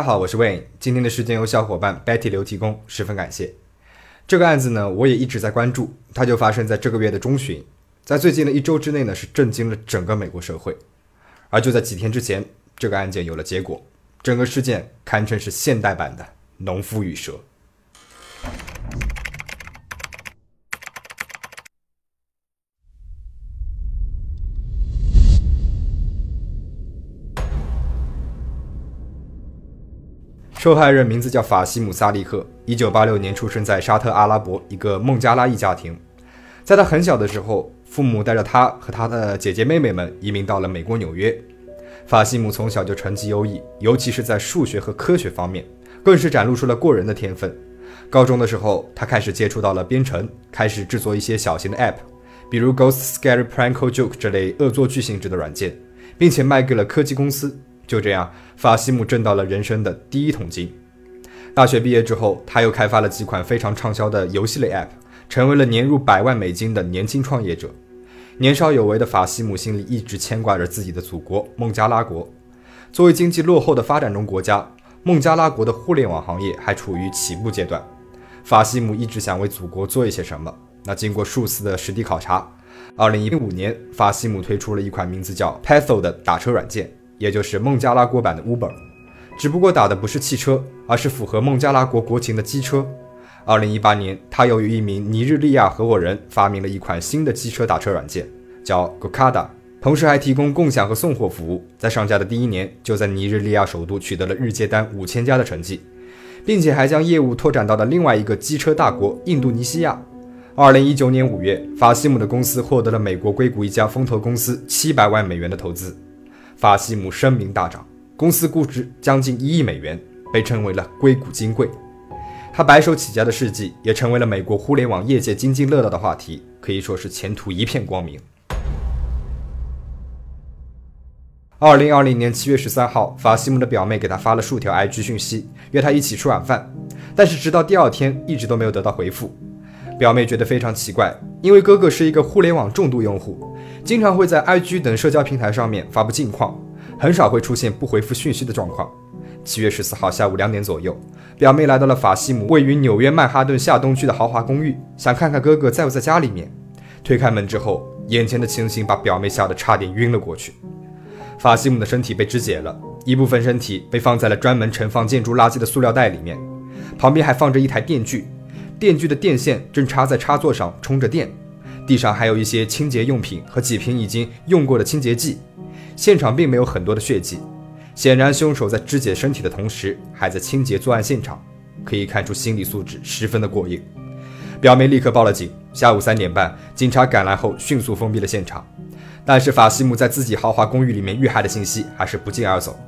大家好，我是 Wayne。今天的事件由小伙伴 Betty 刘提供，十分感谢。这个案子呢，我也一直在关注，它就发生在这个月的中旬，在最近的一周之内呢，是震惊了整个美国社会。而就在几天之前，这个案件有了结果，整个事件堪称是现代版的《农夫与蛇》。受害人名字叫法西姆·萨利克，一九八六年出生在沙特阿拉伯一个孟加拉裔家庭。在他很小的时候，父母带着他和他的姐姐妹妹们移民到了美国纽约。法西姆从小就成绩优异，尤其是在数学和科学方面，更是展露出了过人的天分。高中的时候，他开始接触到了编程，开始制作一些小型的 App，比如 Ghost Scary Prank Joke 这类恶作剧性质的软件，并且卖给了科技公司。就这样，法西姆挣到了人生的第一桶金。大学毕业之后，他又开发了几款非常畅销的游戏类 App，成为了年入百万美金的年轻创业者。年少有为的法西姆心里一直牵挂着自己的祖国孟加拉国。作为经济落后的发展中国家，孟加拉国的互联网行业还处于起步阶段。法西姆一直想为祖国做一些什么。那经过数次的实地考察，2015年，法西姆推出了一款名字叫 Petho 的打车软件。也就是孟加拉国版的 Uber，只不过打的不是汽车，而是符合孟加拉国国情的机车。二零一八年，他又与一名尼日利亚合伙人发明了一款新的机车打车软件，叫 Gokada，同时还提供共享和送货服务。在上架的第一年，就在尼日利亚首都取得了日接单五千家的成绩，并且还将业务拓展到了另外一个机车大国印度尼西亚。二零一九年五月，法西姆的公司获得了美国硅谷一家风投公司七百万美元的投资。法西姆声名大涨，公司估值将近一亿美元，被称为了硅谷金贵。他白手起家的事迹也成为了美国互联网业界津津乐道的话题，可以说是前途一片光明。二零二零年七月十三号，法西姆的表妹给他发了数条 IG 讯息，约他一起吃晚饭，但是直到第二天一直都没有得到回复。表妹觉得非常奇怪，因为哥哥是一个互联网重度用户。经常会在 IG 等社交平台上面发布近况，很少会出现不回复讯息的状况。七月十四号下午两点左右，表妹来到了法西姆位于纽约曼哈顿下东区的豪华公寓，想看看哥哥在不在家里面。推开门之后，眼前的情形把表妹吓得差点晕了过去。法西姆的身体被肢解了，一部分身体被放在了专门盛放建筑垃圾的塑料袋里面，旁边还放着一台电锯，电锯的电线正插在插座上充着电。地上还有一些清洁用品和几瓶已经用过的清洁剂，现场并没有很多的血迹，显然凶手在肢解身体的同时还在清洁作案现场，可以看出心理素质十分的过硬。表妹立刻报了警，下午三点半，警察赶来后迅速封闭了现场，但是法西姆在自己豪华公寓里面遇害的信息还是不胫而走，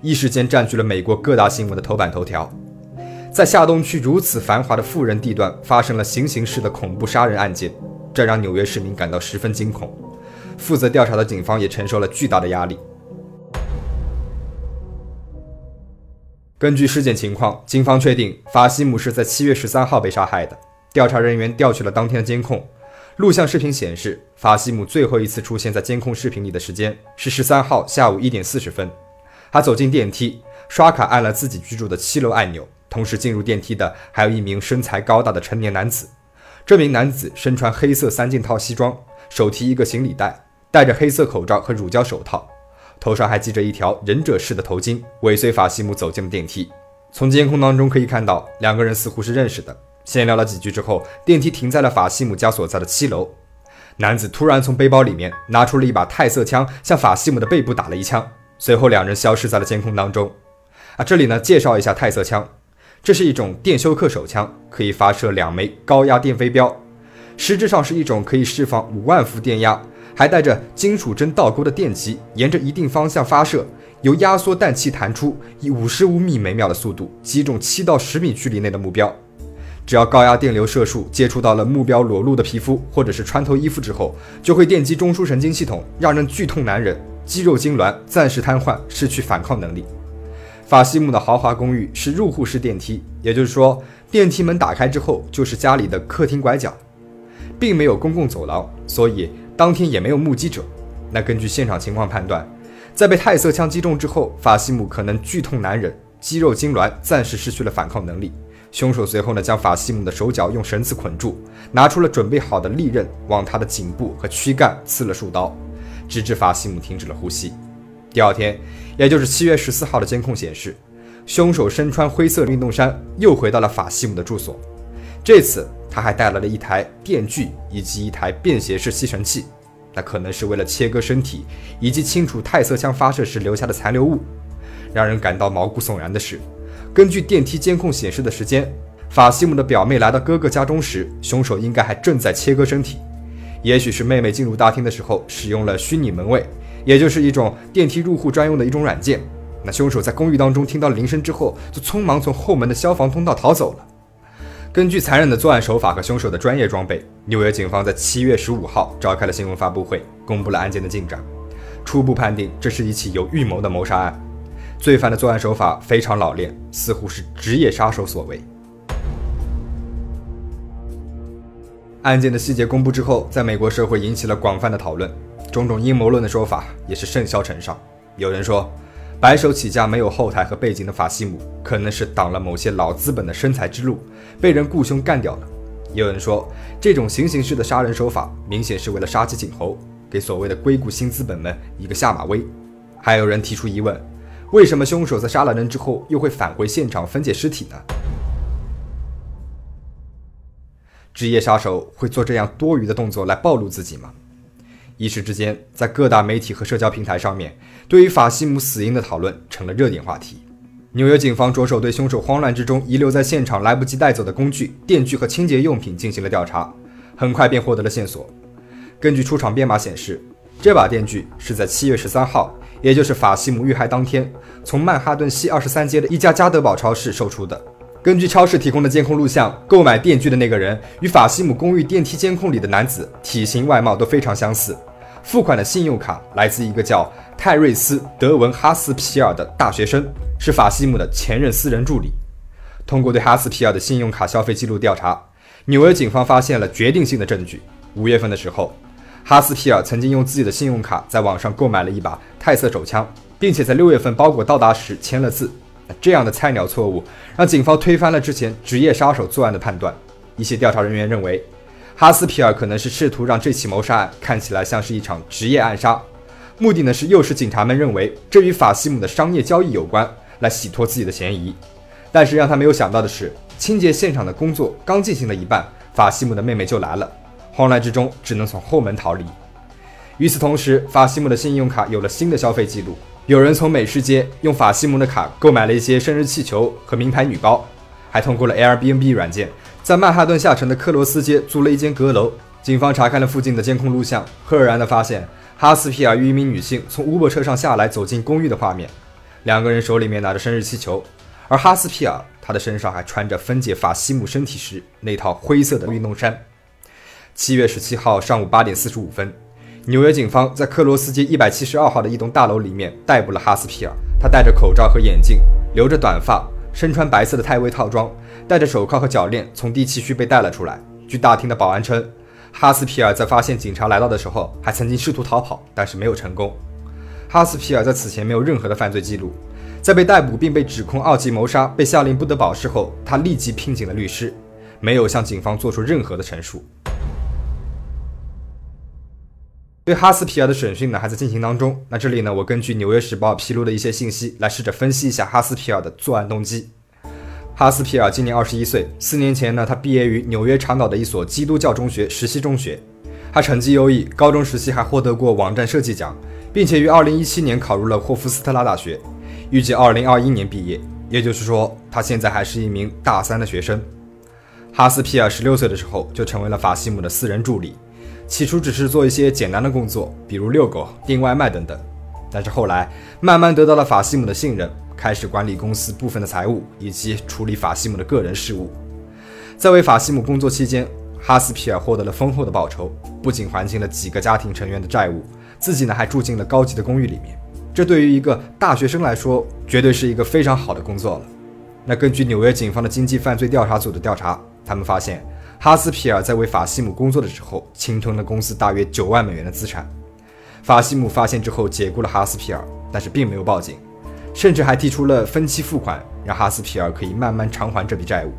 一时间占据了美国各大新闻的头版头条。在下东区如此繁华的富人地段发生了行刑式的恐怖杀人案件。这让纽约市民感到十分惊恐，负责调查的警方也承受了巨大的压力。根据事件情况，警方确定法西姆是在七月十三号被杀害的。调查人员调取了当天的监控，录像视频显示，法西姆最后一次出现在监控视频里的时间是十三号下午一点四十分。他走进电梯，刷卡按了自己居住的七楼按钮，同时进入电梯的还有一名身材高大的成年男子。这名男子身穿黑色三件套西装，手提一个行李袋，戴着黑色口罩和乳胶手套，头上还系着一条忍者式的头巾，尾随法西姆走进了电梯。从监控当中可以看到，两个人似乎是认识的。闲聊了几句之后，电梯停在了法西姆家所在的七楼。男子突然从背包里面拿出了一把泰瑟枪，向法西姆的背部打了一枪，随后两人消失在了监控当中。啊，这里呢，介绍一下泰瑟枪。这是一种电休克手枪，可以发射两枚高压电飞镖，实质上是一种可以释放五万伏电压，还带着金属针倒钩的电极，沿着一定方向发射，由压缩氮气弹出，以五十五米每秒的速度击中七到十米距离内的目标。只要高压电流射术接触到了目标裸露的皮肤或者是穿透衣服之后，就会电击中枢神经系统，让人剧痛难忍，肌肉痉挛，暂时瘫痪，失去反抗能力。法西姆的豪华公寓是入户式电梯，也就是说，电梯门打开之后就是家里的客厅拐角，并没有公共走廊，所以当天也没有目击者。那根据现场情况判断，在被泰瑟枪击中之后，法西姆可能剧痛难忍，肌肉痉挛，暂时失去了反抗能力。凶手随后呢，将法西姆的手脚用绳子捆住，拿出了准备好的利刃，往他的颈部和躯干刺了数刀，直至法西姆停止了呼吸。第二天，也就是七月十四号的监控显示，凶手身穿灰色运动衫，又回到了法西姆的住所。这次他还带来了一台电锯以及一台便携式吸尘器，那可能是为了切割身体以及清除泰瑟枪发射时留下的残留物。让人感到毛骨悚然的是。根据电梯监控显示的时间，法西姆的表妹来到哥哥家中时，凶手应该还正在切割身体。也许是妹妹进入大厅的时候使用了虚拟门卫，也就是一种电梯入户专用的一种软件。那凶手在公寓当中听到铃声之后，就匆忙从后门的消防通道逃走了。根据残忍的作案手法和凶手的专业装备，纽约警方在七月十五号召开了新闻发布会，公布了案件的进展，初步判定这是一起有预谋的谋杀案。罪犯的作案手法非常老练，似乎是职业杀手所为。案件的细节公布之后，在美国社会引起了广泛的讨论，种种阴谋论的说法也是甚嚣尘上。有人说，白手起家没有后台和背景的法西姆，可能是挡了某些老资本的生财之路，被人雇凶干掉了。有人说，这种行刑式的杀人手法，明显是为了杀鸡儆猴，给所谓的硅谷新资本们一个下马威。还有人提出疑问。为什么凶手在杀了人之后又会返回现场分解尸体呢？职业杀手会做这样多余的动作来暴露自己吗？一时之间，在各大媒体和社交平台上面，对于法西姆死因的讨论成了热点话题。纽约警方着手对凶手慌乱之中遗留在现场来不及带走的工具、电锯和清洁用品进行了调查，很快便获得了线索。根据出厂编码显示，这把电锯是在七月十三号。也就是法西姆遇害当天，从曼哈顿西二十三街的一家加德堡超市售出的。根据超市提供的监控录像，购买电锯的那个人与法西姆公寓电梯监控里的男子体型外貌都非常相似。付款的信用卡来自一个叫泰瑞斯·德文·哈斯皮尔的大学生，是法西姆的前任私人助理。通过对哈斯皮尔的信用卡消费记录调查，纽约警方发现了决定性的证据。五月份的时候。哈斯皮尔曾经用自己的信用卡在网上购买了一把泰瑟手枪，并且在六月份包裹到达时签了字。这样的菜鸟错误让警方推翻了之前职业杀手作案的判断。一些调查人员认为，哈斯皮尔可能是试图让这起谋杀案看起来像是一场职业暗杀，目的呢是诱使警察们认为这与法西姆的商业交易有关，来洗脱自己的嫌疑。但是让他没有想到的是，清洁现场的工作刚进行了一半，法西姆的妹妹就来了。慌乱之中，只能从后门逃离。与此同时，法西姆的信用卡有了新的消费记录。有人从美食街用法西姆的卡购买了一些生日气球和名牌女包，还通过了 Airbnb 软件，在曼哈顿下城的克罗斯街租了一间阁楼。警方查看了附近的监控录像，赫然地发现哈斯皮尔与一名女性从 Uber 车上下来，走进公寓的画面。两个人手里面拿着生日气球，而哈斯皮尔他的身上还穿着分解法西姆身体时那套灰色的运动衫。七月十七号上午八点四十五分，纽约警方在克罗斯街一百七十二号的一栋大楼里面逮捕了哈斯皮尔。他戴着口罩和眼镜，留着短发，身穿白色的泰威套装，戴着手铐和脚链，从第七区被带了出来。据大厅的保安称，哈斯皮尔在发现警察来到的时候，还曾经试图逃跑，但是没有成功。哈斯皮尔在此前没有任何的犯罪记录，在被逮捕并被指控二级谋杀、被下令不得保释后，他立即聘请了律师，没有向警方做出任何的陈述。对哈斯皮尔的审讯呢还在进行当中。那这里呢，我根据《纽约时报》披露的一些信息来试着分析一下哈斯皮尔的作案动机。哈斯皮尔今年二十一岁，四年前呢，他毕业于纽约长岛的一所基督教中学实习中学。他成绩优异，高中时期还获得过网站设计奖，并且于二零一七年考入了霍夫斯特拉大学，预计二零二一年毕业。也就是说，他现在还是一名大三的学生。哈斯皮尔十六岁的时候就成为了法西姆的私人助理。起初只是做一些简单的工作，比如遛狗、订外卖等等，但是后来慢慢得到了法西姆的信任，开始管理公司部分的财务以及处理法西姆的个人事务。在为法西姆工作期间，哈斯皮尔获得了丰厚的报酬，不仅还清了几个家庭成员的债务，自己呢还住进了高级的公寓里面。这对于一个大学生来说，绝对是一个非常好的工作了。那根据纽约警方的经济犯罪调查组的调查，他们发现。哈斯皮尔在为法西姆工作的时候，侵吞了公司大约九万美元的资产。法西姆发现之后，解雇了哈斯皮尔，但是并没有报警，甚至还提出了分期付款，让哈斯皮尔可以慢慢偿还这笔债务。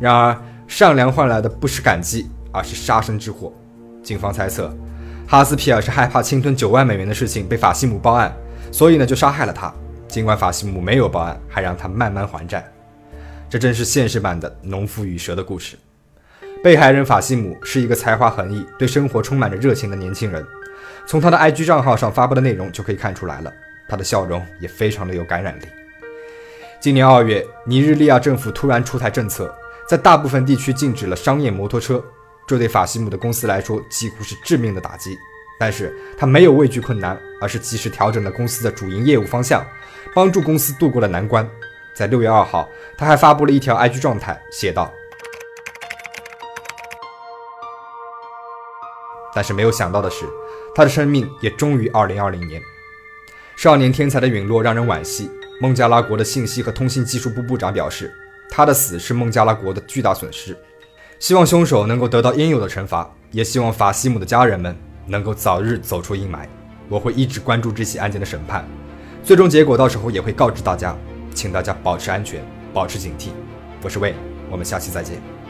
然而，善良换来的不是感激，而是杀身之祸。警方猜测，哈斯皮尔是害怕侵吞九万美元的事情被法西姆报案，所以呢就杀害了他。尽管法西姆没有报案，还让他慢慢还债。这真是现实版的农夫与蛇的故事。被害人法西姆是一个才华横溢、对生活充满着热情的年轻人。从他的 IG 账号上发布的内容就可以看出来了，他的笑容也非常的有感染力。今年二月，尼日利亚政府突然出台政策，在大部分地区禁止了商业摩托车，这对法西姆的公司来说几乎是致命的打击。但是他没有畏惧困难，而是及时调整了公司的主营业务方向，帮助公司度过了难关。在六月二号，他还发布了一条 IG 状态，写道。但是没有想到的是，他的生命也终于2020年。少年天才的陨落让人惋惜。孟加拉国的信息和通信技术部部长表示，他的死是孟加拉国的巨大损失，希望凶手能够得到应有的惩罚，也希望法西姆的家人们能够早日走出阴霾。我会一直关注这起案件的审判，最终结果到时候也会告知大家，请大家保持安全，保持警惕。我是魏，我们下期再见。